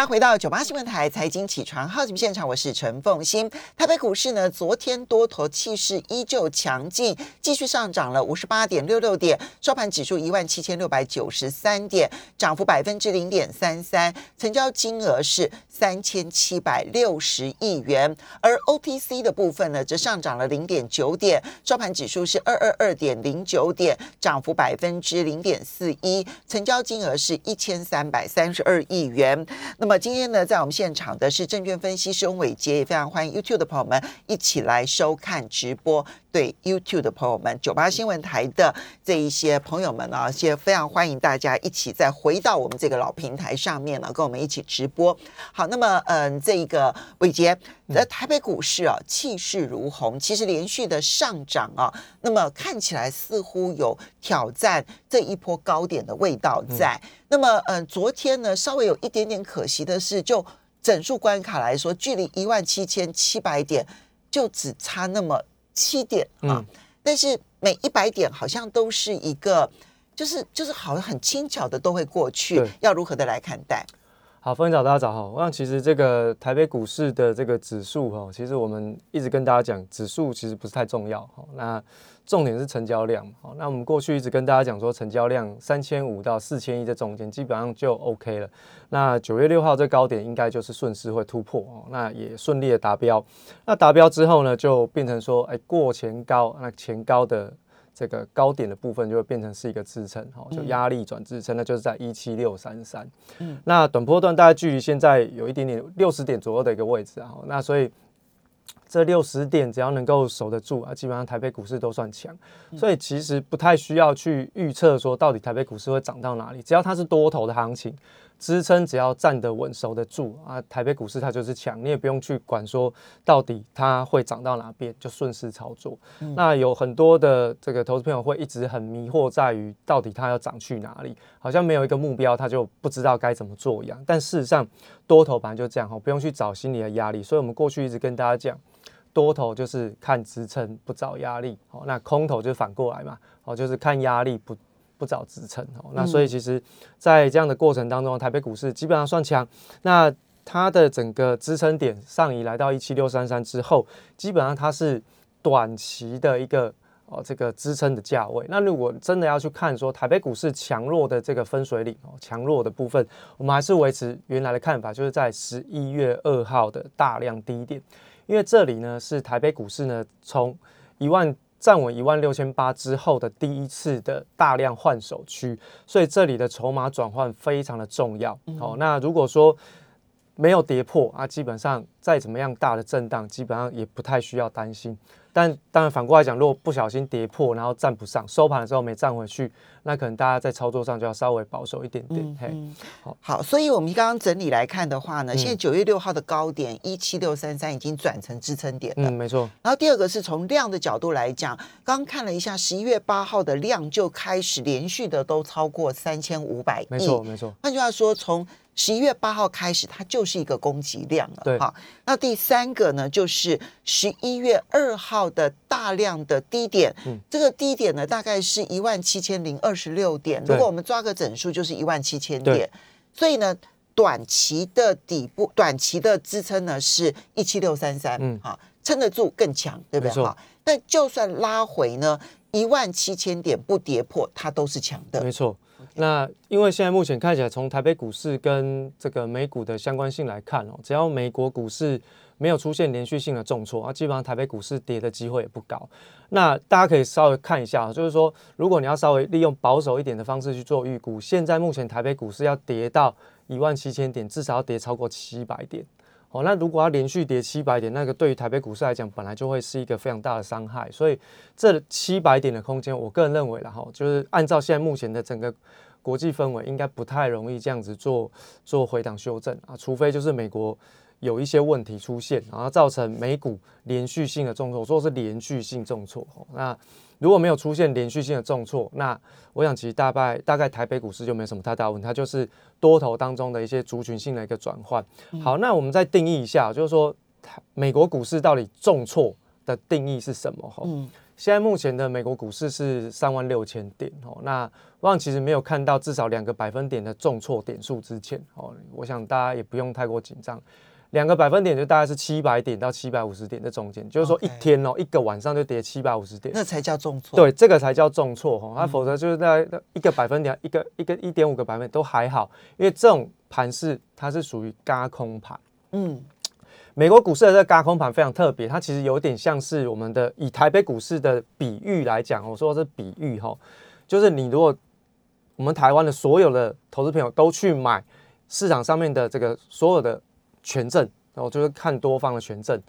大家回到九八新闻台财经起床号节目现场，我是陈凤欣。台北股市呢，昨天多头气势依旧强劲，继续上涨了五十八点六六点，收盘指数一万七千六百九十三点，涨幅百分之零点三三，成交金额是三千七百六十亿元。而 OTC 的部分呢，则上涨了零点九点，收盘指数是二二二点零九点，涨幅百分之零点四一，成交金额是一千三百三十二亿元。那么么今天呢，在我们现场的是证券分析师翁伟杰，也非常欢迎 YouTube 的朋友们一起来收看直播。对 YouTube 的朋友们，九八新闻台的这一些朋友们呢，也非常欢迎大家一起再回到我们这个老平台上面呢，跟我们一起直播。好，那么嗯，这一个伟杰，在台北股市啊，气势如虹，其实连续的上涨啊，那么看起来似乎有挑战这一波高点的味道在。那么嗯，昨天呢，稍微有一点点可惜的是，就整数关卡来说，距离一万七千七百点就只差那么。七点啊，但是每一百点好像都是一个，就是就是好像很轻巧的都会过去，要如何的来看待？好，欢迎早大家早好。我想其实这个台北股市的这个指数哈，其实我们一直跟大家讲，指数其实不是太重要哈。那重点是成交量，好，那我们过去一直跟大家讲说，成交量三千五到四千亿的中间，基本上就 OK 了。那九月六号这高点应该就是顺势会突破哦，那也顺利的达标。那达标之后呢，就变成说，哎，过前高，那前高的这个高点的部分就会变成是一个支撑，哈，就压力转支撑，那就是在一七六三三。嗯，那短波段大概距离现在有一点点六十点左右的一个位置啊，那所以。这六十点只要能够守得住啊，基本上台北股市都算强，所以其实不太需要去预测说到底台北股市会涨到哪里，只要它是多头的行情。支撑只要站得稳、守得住啊，台北股市它就是强，你也不用去管说到底它会涨到哪边，就顺势操作。那有很多的这个投资朋友会一直很迷惑，在于到底它要涨去哪里，好像没有一个目标，他就不知道该怎么做一样。但事实上，多头本来就这样哈，不用去找心理的压力。所以我们过去一直跟大家讲，多头就是看支撑不找压力，好，那空头就反过来嘛，好，就是看压力不。不找支撑哦，那所以其实，在这样的过程当中，台北股市基本上算强。那它的整个支撑点上移来到一七六三三之后，基本上它是短期的一个哦这个支撑的价位。那如果真的要去看说台北股市强弱的这个分水岭哦，强弱的部分，我们还是维持原来的看法，就是在十一月二号的大量低点，因为这里呢是台北股市呢从一万。站稳一万六千八之后的第一次的大量换手区，所以这里的筹码转换非常的重要。好，那如果说没有跌破啊，基本上再怎么样大的震荡，基本上也不太需要担心。但当然反过来讲，如果不小心跌破，然后站不上，收盘的时候没站回去，那可能大家在操作上就要稍微保守一点点。嘿，好，好，所以我们刚刚整理来看的话呢，现在九月六号的高点一七六三三已经转成支撑点了。嗯，没错。然后第二个是从量的角度来讲，刚刚看了一下十一月八号的量就开始连续的都超过三千五百亿。没错，没错。换句话说，从十一月八号开始，它就是一个供给量了。对，好。那第三个呢，就是十一月二号的大量的低点。嗯，这个低点呢，大概是一万七千零二十六点。如果我们抓个整数，就是一万七千点。所以呢，短期的底部、短期的支撑呢，是一七六三三。嗯，好，撑得住更强，对不对？好，但就算拉回呢，一万七千点不跌破，它都是强的。没错。那因为现在目前看起来，从台北股市跟这个美股的相关性来看哦，只要美国股市没有出现连续性的重挫啊，基本上台北股市跌的机会也不高。那大家可以稍微看一下，就是说，如果你要稍微利用保守一点的方式去做预估，现在目前台北股市要跌到一万七千点，至少要跌超过七百点。哦，那如果要连续跌七百点，那个对于台北股市来讲，本来就会是一个非常大的伤害。所以这七百点的空间，我个人认为，然后就是按照现在目前的整个国际氛围，应该不太容易这样子做做回档修正啊，除非就是美国有一些问题出现，然后造成美股连续性的重挫。我说是连续性重挫，那。如果没有出现连续性的重挫，那我想其实大概大概台北股市就没什么太大问题，它就是多头当中的一些族群性的一个转换。好，那我们再定义一下，就是说美国股市到底重挫的定义是什么？哈，现在目前的美国股市是三万六千点哦，那我想其实没有看到至少两个百分点的重挫点数之前哦，我想大家也不用太过紧张。两个百分点就大概是七百点到七百五十点的中间，就是说一天哦，一个晚上就跌七百五十点，那才叫重挫。对，这个才叫重挫哈，那否则就是在一个百分点，一个一个一点五个百分点都还好，因为这种盘是它是属于嘎空盘。嗯，美国股市的这个嘎空盘非常特别，它其实有点像是我们的以台北股市的比喻来讲，我说是比喻哈，就是你如果我们台湾的所有的投资朋友都去买市场上面的这个所有的。权证，然后就是看多方的权证，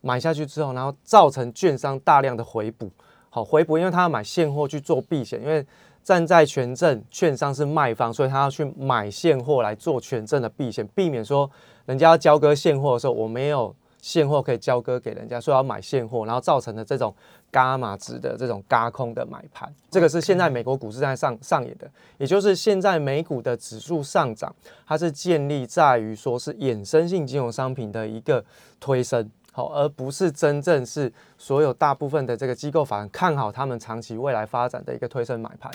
买下去之后，然后造成券商大量的回补，好回补，因为他要买现货去做避险，因为站在权证券商是卖方，所以他要去买现货来做权证的避险，避免说人家要交割现货的时候，我没有。现货可以交割给人家，说要买现货，然后造成的这种伽马值的这种嘎空的买盘，这个是现在美国股市在上上演的，也就是现在美股的指数上涨，它是建立在于说是衍生性金融商品的一个推升，好，而不是真正是所有大部分的这个机构反而看好他们长期未来发展的一个推升买盘。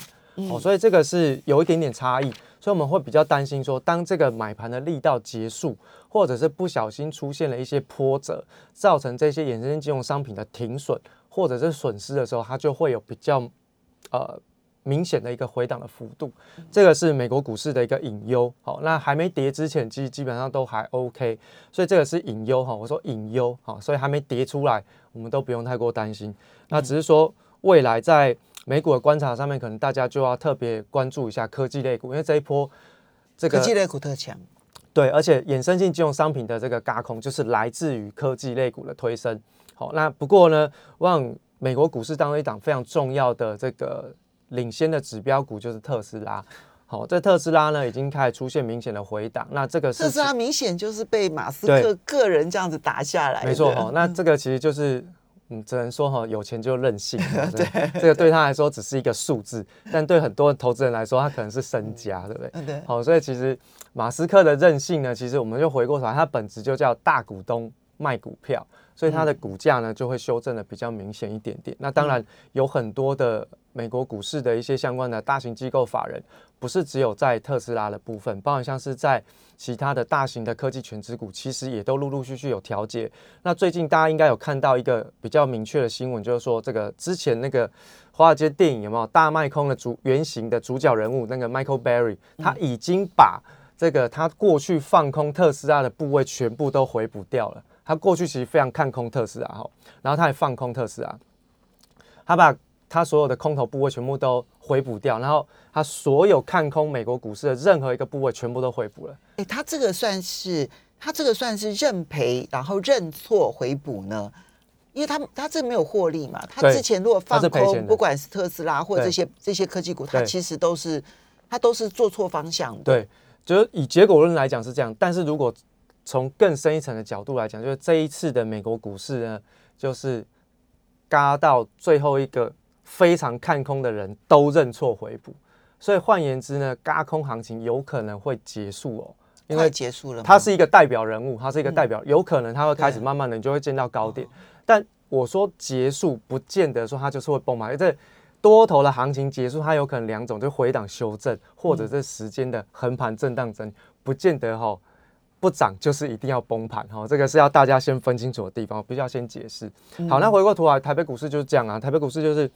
哦，所以这个是有一点点差异，所以我们会比较担心说，当这个买盘的力道结束，或者是不小心出现了一些波折，造成这些衍生金融商品的停损或者是损失的时候，它就会有比较呃明显的一个回档的幅度。这个是美国股市的一个隐忧。好，那还没跌之前，其实基本上都还 OK，所以这个是隐忧哈。我说隐忧哈，所以还没跌出来，我们都不用太过担心。那只是说未来在。美股的观察上面，可能大家就要特别关注一下科技类股，因为这一波这个科技类股特强。对，而且衍生性金融商品的这个嘎空，就是来自于科技类股的推升。好，那不过呢，望美国股市当中一档非常重要的这个领先的指标股就是特斯拉。好，这特斯拉呢已经开始出现明显的回档。那这个特斯拉明显就是被马斯克个人这样子打下来。没错，哈，那这个其实就是。嗯，只能说哈，有钱就任性。对，这个对他来说只是一个数字，但对很多投资人来说，他可能是身家，对不对？对。好，所以其实马斯克的任性呢，其实我们就回过头来，他本质就叫大股东卖股票，所以它的股价呢就会修正的比较明显一点点。那当然有很多的美国股市的一些相关的大型机构法人，不是只有在特斯拉的部分，包含像是在。其他的大型的科技全资股其实也都陆陆续续有调节。那最近大家应该有看到一个比较明确的新闻，就是说这个之前那个华尔街电影有没有大卖空的主原型的主角人物那个 Michael Berry，他已经把这个他过去放空特斯拉的部位全部都回补掉了。他过去其实非常看空特斯拉哈，然后他也放空特斯拉，他把。他所有的空头部位全部都回补掉，然后他所有看空美国股市的任何一个部位全部都回补了。哎，他这个算是他这个算是认赔，然后认错回补呢？因为他他这没有获利嘛，他之前如果放空，不管是特斯拉或这些这些科技股，他其实都是他都是做错方向的。对，就是以结果论来讲是这样，但是如果从更深一层的角度来讲，就是这一次的美国股市呢，就是嘎到最后一个。非常看空的人都认错回补，所以换言之呢，嘎空行情有可能会结束哦，因为结束了，它是一个代表人物，它是一个代表，有可能它会开始慢慢的，你就会见到高点。但我说结束，不见得说它就是会崩嘛，因为这多头的行情结束，它有可能两种，就回档修正，或者这时间的横盘震荡整，不见得哈。不涨就是一定要崩盘哈，这个是要大家先分清楚的地方，我必须要先解释。好，那回过头来，台北股市就是这样啊，台北股市就是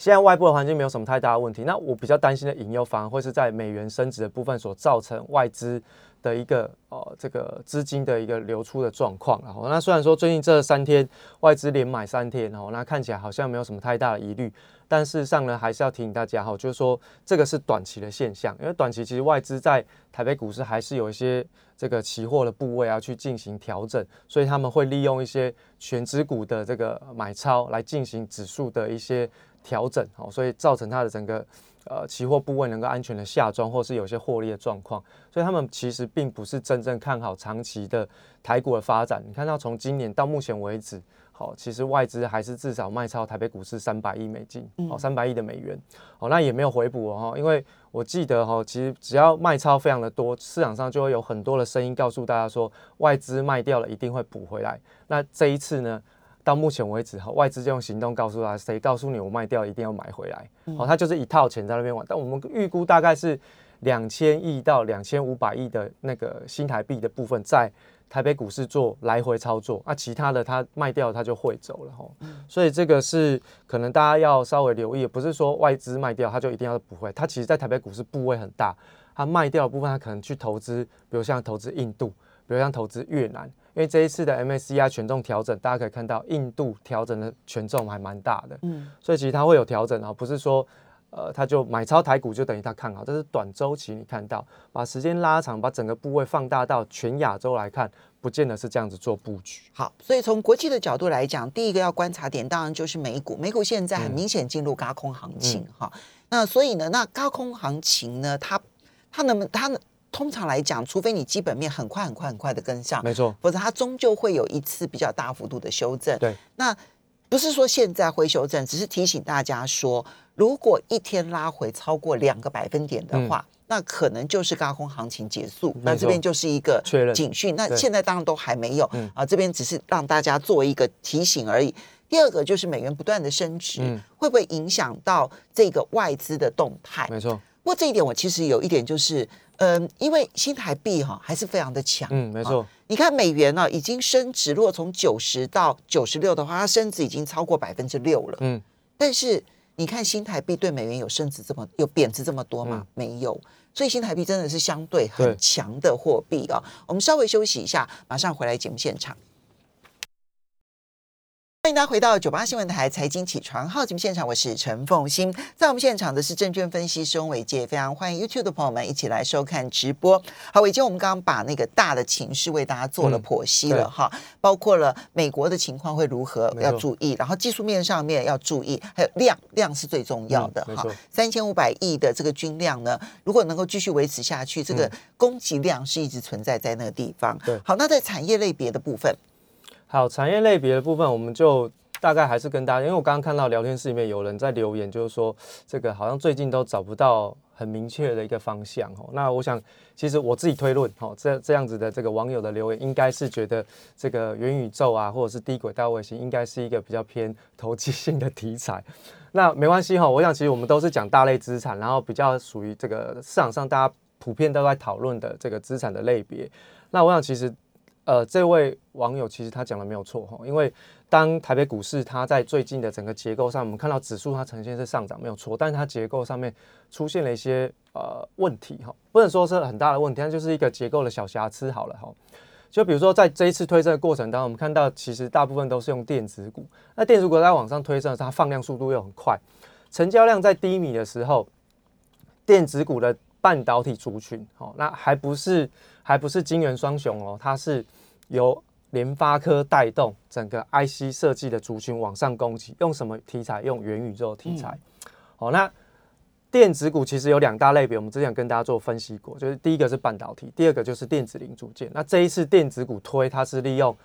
现在外部的环境没有什么太大的问题。那我比较担心的隐忧反而会是在美元升值的部分所造成外资的一个呃这个资金的一个流出的状况。然后，那虽然说最近这三天外资连买三天，然后那看起来好像没有什么太大的疑虑。但事实上呢，还是要提醒大家哈，就是说这个是短期的现象，因为短期其实外资在台北股市还是有一些这个期货的部位要去进行调整，所以他们会利用一些全指股的这个买超来进行指数的一些调整，好，所以造成它的整个呃期货部位能够安全的下庄，或是有些获利的状况，所以他们其实并不是真正看好长期的台股的发展。你看到从今年到目前为止。好，其实外资还是至少卖超台北股市三百亿美金，哦，三百亿的美元，哦，那也没有回补哦，因为我记得哈，其实只要卖超非常的多，市场上就会有很多的声音告诉大家说，外资卖掉了一定会补回来。那这一次呢，到目前为止哈，外资就用行动告诉他，谁告诉你我卖掉一定要买回来，哦，他就是一套钱在那边玩。但我们预估大概是两千亿到两千五百亿的那个新台币的部分在。台北股市做来回操作，那其他的他卖掉他就会走了哈，所以这个是可能大家要稍微留意，不是说外资卖掉他就一定要不会，它其实在台北股市部位很大，它卖掉的部分它可能去投资，比如像投资印度，比如像投资越南，因为这一次的 MSCI 权重调整，大家可以看到印度调整的权重还蛮大的，嗯，所以其实它会有调整啊，不是说。呃，它就买超台股，就等于它看好，这是短周期。你看到，把时间拉长，把整个部位放大到全亚洲来看，不见得是这样子做布局。好，所以从国际的角度来讲，第一个要观察点当然就是美股，美股现在很明显进入高空行情哈。那所以呢，那高空行情呢，它它能它通常来讲，除非你基本面很快很快很快的跟上，没错，否则它终究会有一次比较大幅度的修正。对，那不是说现在会修正，只是提醒大家说。如果一天拉回超过两个百分点的话，那可能就是高空行情结束。那这边就是一个警讯。那现在当然都还没有啊，这边只是让大家做一个提醒而已。第二个就是美元不断的升值，会不会影响到这个外资的动态？没错。不过这一点我其实有一点就是，嗯，因为新台币哈还是非常的强。嗯，没错。你看美元呢已经升值，如果从九十到九十六的话，它升值已经超过百分之六了。嗯，但是。你看新台币对美元有升值这么有贬值这么多吗？没有，所以新台币真的是相对很强的货币啊。我们稍微休息一下，马上回来节目现场。欢迎大家回到九八新闻台财经起床号节目现场，我是陈凤欣。在我们现场的是证券分析师伟杰，非常欢迎 YouTube 的朋友们一起来收看直播。好，伟杰，我们刚刚把那个大的情势为大家做了剖析了哈，包括了美国的情况会如何要注意，然后技术面上面要注意，还有量量是最重要的哈。三千五百亿的这个均量呢，如果能够继续维持下去，这个供给量是一直存在在那个地方。对，好，那在产业类别的部分。好，产业类别的部分，我们就大概还是跟大家，因为我刚刚看到聊天室里面有人在留言，就是说这个好像最近都找不到很明确的一个方向哦。那我想，其实我自己推论，哦，这这样子的这个网友的留言，应该是觉得这个元宇宙啊，或者是低轨道卫星，应该是一个比较偏投机性的题材。那没关系哈，我想其实我们都是讲大类资产，然后比较属于这个市场上大家普遍都在讨论的这个资产的类别。那我想其实。呃，这位网友其实他讲的没有错哈，因为当台北股市它在最近的整个结构上，我们看到指数它呈现是上涨没有错，但是它结构上面出现了一些呃问题哈，不能说是很大的问题，它就是一个结构的小瑕疵好了哈。就比如说在这一次推升的过程当中，我们看到其实大部分都是用电子股，那电子股在往上推升，它放量速度又很快，成交量在低迷的时候，电子股的半导体族群哦，那还不是还不是金元双雄哦，它是。由联发科带动整个 IC 设计的族群往上攻击，用什么题材？用元宇宙题材。好，那电子股其实有两大类别，我们之前跟大家做分析过，就是第一个是半导体，第二个就是电子零组件。那这一次电子股推，它是利用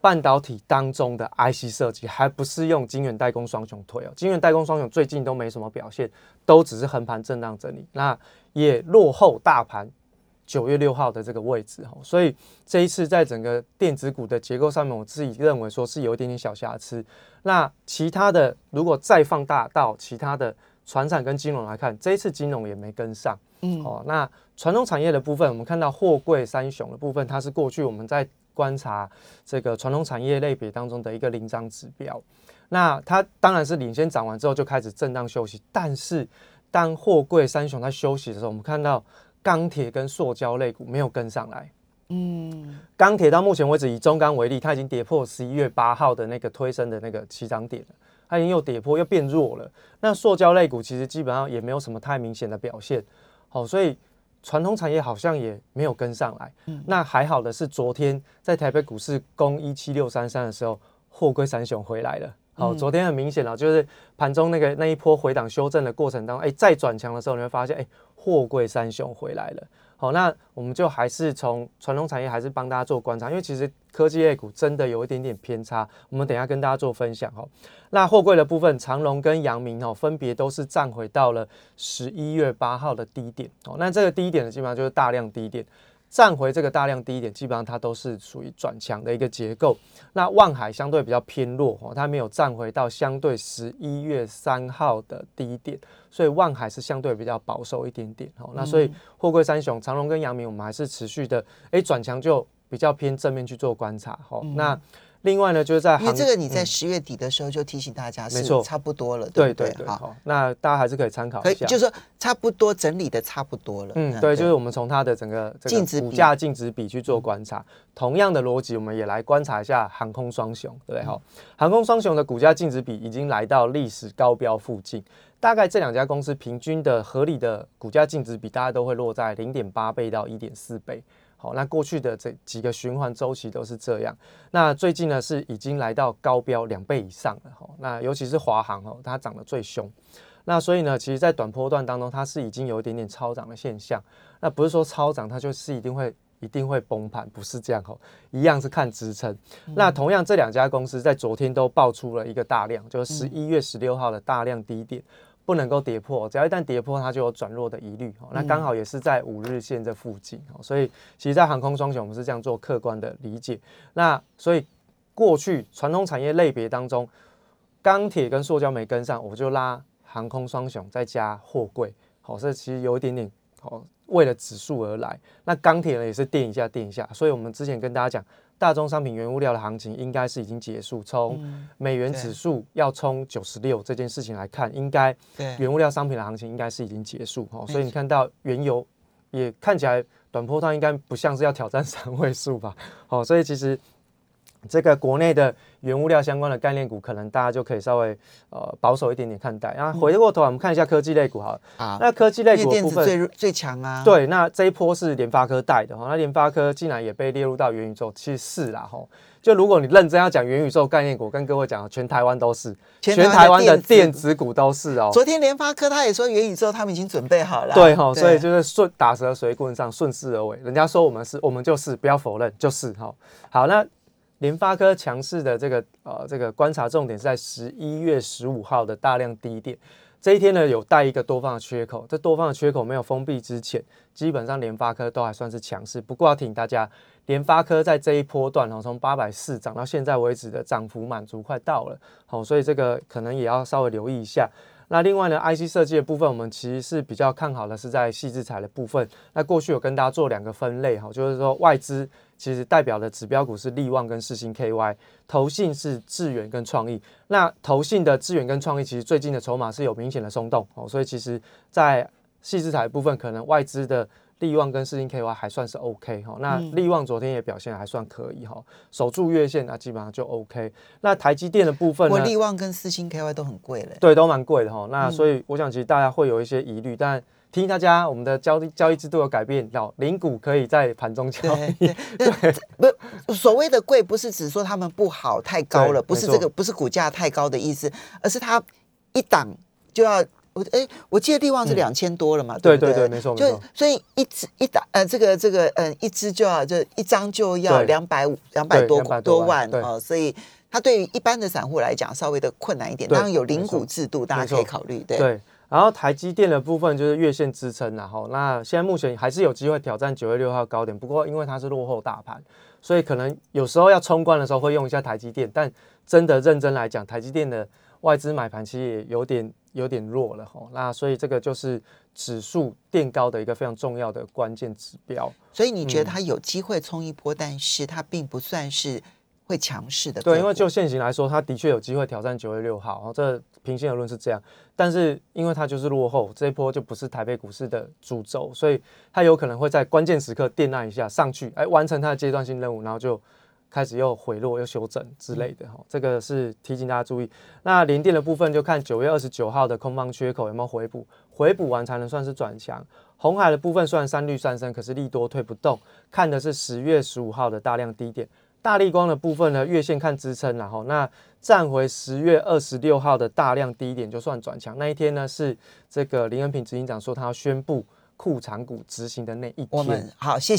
半导体当中的 IC 设计，还不是用晶圆代工双雄推哦。晶圆代工双雄最近都没什么表现，都只是横盘震荡整理，那也落后大盘。九月六号的这个位置哦，所以这一次在整个电子股的结构上面，我自己认为说是有一点点小瑕疵。那其他的如果再放大到其他的船产跟金融来看，这一次金融也没跟上。嗯，哦，那传统产业的部分，我们看到货柜三雄的部分，它是过去我们在观察这个传统产业类别当中的一个领涨指标。那它当然是领先涨完之后就开始震荡休息，但是当货柜三雄在休息的时候，我们看到。钢铁跟塑胶类股没有跟上来，嗯，钢铁到目前为止以中钢为例，它已经跌破十一月八号的那个推升的那个起涨点了，它已经又跌破又变弱了。那塑胶类股其实基本上也没有什么太明显的表现，好，所以传统产业好像也没有跟上来。那还好的是昨天在台北股市攻一七六三三的时候，货柜三雄回来了。好，昨天很明显了，就是盘中那个那一波回档修正的过程当中，哎，再转强的时候，你会发现，哎。货柜三雄回来了，好，那我们就还是从传统产业还是帮大家做观察，因为其实科技类股真的有一点点偏差，我们等下跟大家做分享哈。那货柜的部分，长隆跟阳明哦，分别都是站回到了十一月八号的低点哦。那这个低点呢，基本上就是大量低点，站回这个大量低点，基本上它都是属于转强的一个结构。那万海相对比较偏弱哦，它没有站回到相对十一月三号的低点，所以万海是相对比较保守一点点哦。那所以货柜三雄长隆跟阳明，我们还是持续的哎转强就比较偏正面去做观察哦。那另外呢，就是在因为这个你在十月底的时候就提醒大家是差不多了，对对对，好，那大家还是可以参考一下，就是说差不多整理的差不多了。嗯，对，就是我们从它的整个净值股价净值比去做观察，同样的逻辑，我们也来观察一下航空双雄，对不对？哈，航空双雄的股价净值比已经来到历史高标附近，大概这两家公司平均的合理的股价净值比，大家都会落在零点八倍到一点四倍。好，那过去的这几个循环周期都是这样。那最近呢是已经来到高标两倍以上了。哈，那尤其是华航哦，它涨得最凶。那所以呢，其实，在短波段当中，它是已经有一点点超涨的现象。那不是说超涨它就是一定会一定会崩盘，不是这样哦，一样是看支撑。那同样这两家公司在昨天都爆出了一个大量，就是十一月十六号的大量低点。不能够跌破，只要一旦跌破，它就有转弱的疑虑。那刚好也是在五日线这附近，所以其实，在航空双雄，我们是这样做客观的理解。那所以过去传统产业类别当中，钢铁跟塑胶没跟上，我就拉航空双雄，再加货柜。好，这其实有一点点好，为了指数而来。那钢铁呢，也是垫一下垫一下。所以我们之前跟大家讲。大宗商品原物料的行情应该是已经结束。从美元指数要冲九十六这件事情来看，应该原物料商品的行情应该是已经结束。哦，所以你看到原油也看起来短波段应该不像是要挑战三位数吧？好，所以其实。这个国内的原物料相关的概念股，可能大家就可以稍微呃保守一点点看待。然后回过头来，我们看一下科技类股，好，啊，那科技类股部分最最强啊。对，那这一波是联发科带的哈，那联发科竟然也被列入到元宇宙，其实是啦哈。就如果你认真要讲元宇宙概念股，跟各位讲，全台湾都是，全台湾的电子股都是哦。昨天联发科他也说元宇宙他们已经准备好了。对哈，所以就是顺打蛇随棍上，顺势而为。人家说我们是，我们就是，不要否认，就是哈。好，那。联发科强势的这个呃这个观察重点是在十一月十五号的大量低点，这一天呢有带一个多方的缺口，这多方的缺口没有封闭之前，基本上联发科都还算是强势。不过要提醒大家，联发科在这一波段哦，从八百四涨到现在为止的涨幅满足快到了，好，所以这个可能也要稍微留意一下。那另外呢，IC 设计的部分，我们其实是比较看好的是在细制材的部分。那过去有跟大家做两个分类哈，就是说外资。其实代表的指标股是利旺跟世星 KY，投信是智远跟创意。那投信的智远跟创意，其实最近的筹码是有明显的松动哦，所以其实，在细资材部分，可能外资的利旺跟四星 KY 还算是 OK 哈。那利旺昨天也表现还算可以哈，守住月线那基本上就 OK。那台积电的部分，我利旺跟四星 KY 都很贵嘞，对，都蛮贵的哈。那所以我想，其实大家会有一些疑虑，但。提醒大家，我们的交易交易制度有改变，要零股可以在盘中交易。对，不，所谓的贵不是指说他们不好太高了，不是这个，不是股价太高的意思，而是它一档就要我哎，我记得力旺是两千多了嘛，对对对，没错没错。所以一只一打呃，这个这个嗯，一只就要就一张就要两百五两百多多万哦，所以它对于一般的散户来讲稍微的困难一点。当然有零股制度，大家可以考虑。对。然后台积电的部分就是月线支撑，然后那现在目前还是有机会挑战九月六号高点，不过因为它是落后大盘，所以可能有时候要冲关的时候会用一下台积电，但真的认真来讲，台积电的外资买盘其实也有点有点弱了吼，那所以这个就是指数垫高的一个非常重要的关键指标。所以你觉得它有机会冲一波，但是它并不算是。会强势的，对，因为就现行来说，它的确有机会挑战九月六号，然后这平心而论是这样。但是因为它就是落后，这一波就不是台北股市的主轴，所以它有可能会在关键时刻垫那一下上去，哎，完成它的阶段性任务，然后就开始又回落又修正之类的哈。这个是提醒大家注意。那连电的部分就看九月二十九号的空方缺口有没有回补，回补完才能算是转强。红海的部分虽然三率上升，可是利多推不动，看的是十月十五号的大量低点。大力光的部分呢，月线看支撑，然后那站回十月二十六号的大量低点就算转强。那一天呢，是这个林恩平执行长说他要宣布库藏股执行的那一天。我们好，谢谢。